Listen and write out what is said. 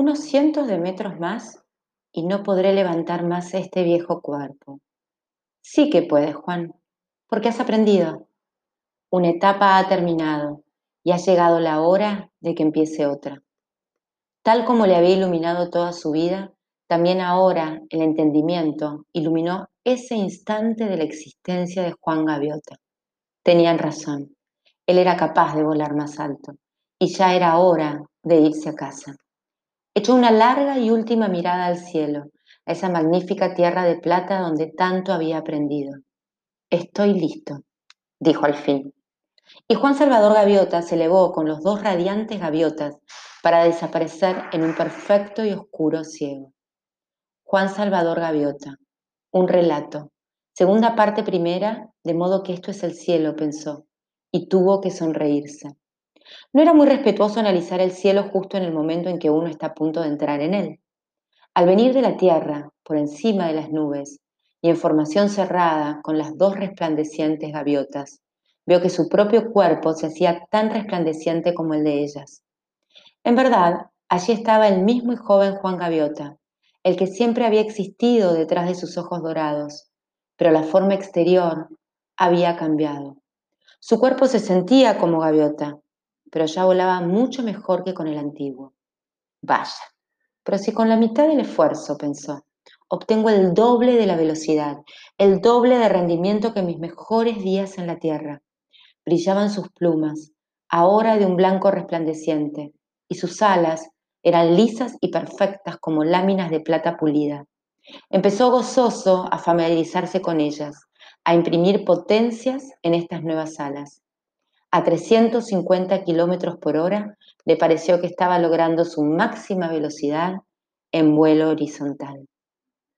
Unos cientos de metros más y no podré levantar más este viejo cuerpo. Sí que puedes, Juan, porque has aprendido. Una etapa ha terminado y ha llegado la hora de que empiece otra. Tal como le había iluminado toda su vida, también ahora el entendimiento iluminó ese instante de la existencia de Juan Gaviota. Tenían razón, él era capaz de volar más alto y ya era hora de irse a casa. Echó una larga y última mirada al cielo, a esa magnífica tierra de plata donde tanto había aprendido. Estoy listo, dijo al fin. Y Juan Salvador Gaviota se elevó con los dos radiantes gaviotas para desaparecer en un perfecto y oscuro cielo. Juan Salvador Gaviota, un relato, segunda parte primera, de modo que esto es el cielo, pensó, y tuvo que sonreírse. No era muy respetuoso analizar el cielo justo en el momento en que uno está a punto de entrar en él. Al venir de la tierra, por encima de las nubes, y en formación cerrada con las dos resplandecientes gaviotas, vio que su propio cuerpo se hacía tan resplandeciente como el de ellas. En verdad, allí estaba el mismo y joven Juan Gaviota, el que siempre había existido detrás de sus ojos dorados, pero la forma exterior había cambiado. Su cuerpo se sentía como gaviota, pero ya volaba mucho mejor que con el antiguo. Vaya, pero si con la mitad del esfuerzo, pensó, obtengo el doble de la velocidad, el doble de rendimiento que mis mejores días en la tierra. Brillaban sus plumas, ahora de un blanco resplandeciente, y sus alas eran lisas y perfectas como láminas de plata pulida. Empezó gozoso a familiarizarse con ellas, a imprimir potencias en estas nuevas alas. A 350 kilómetros por hora le pareció que estaba logrando su máxima velocidad en vuelo horizontal.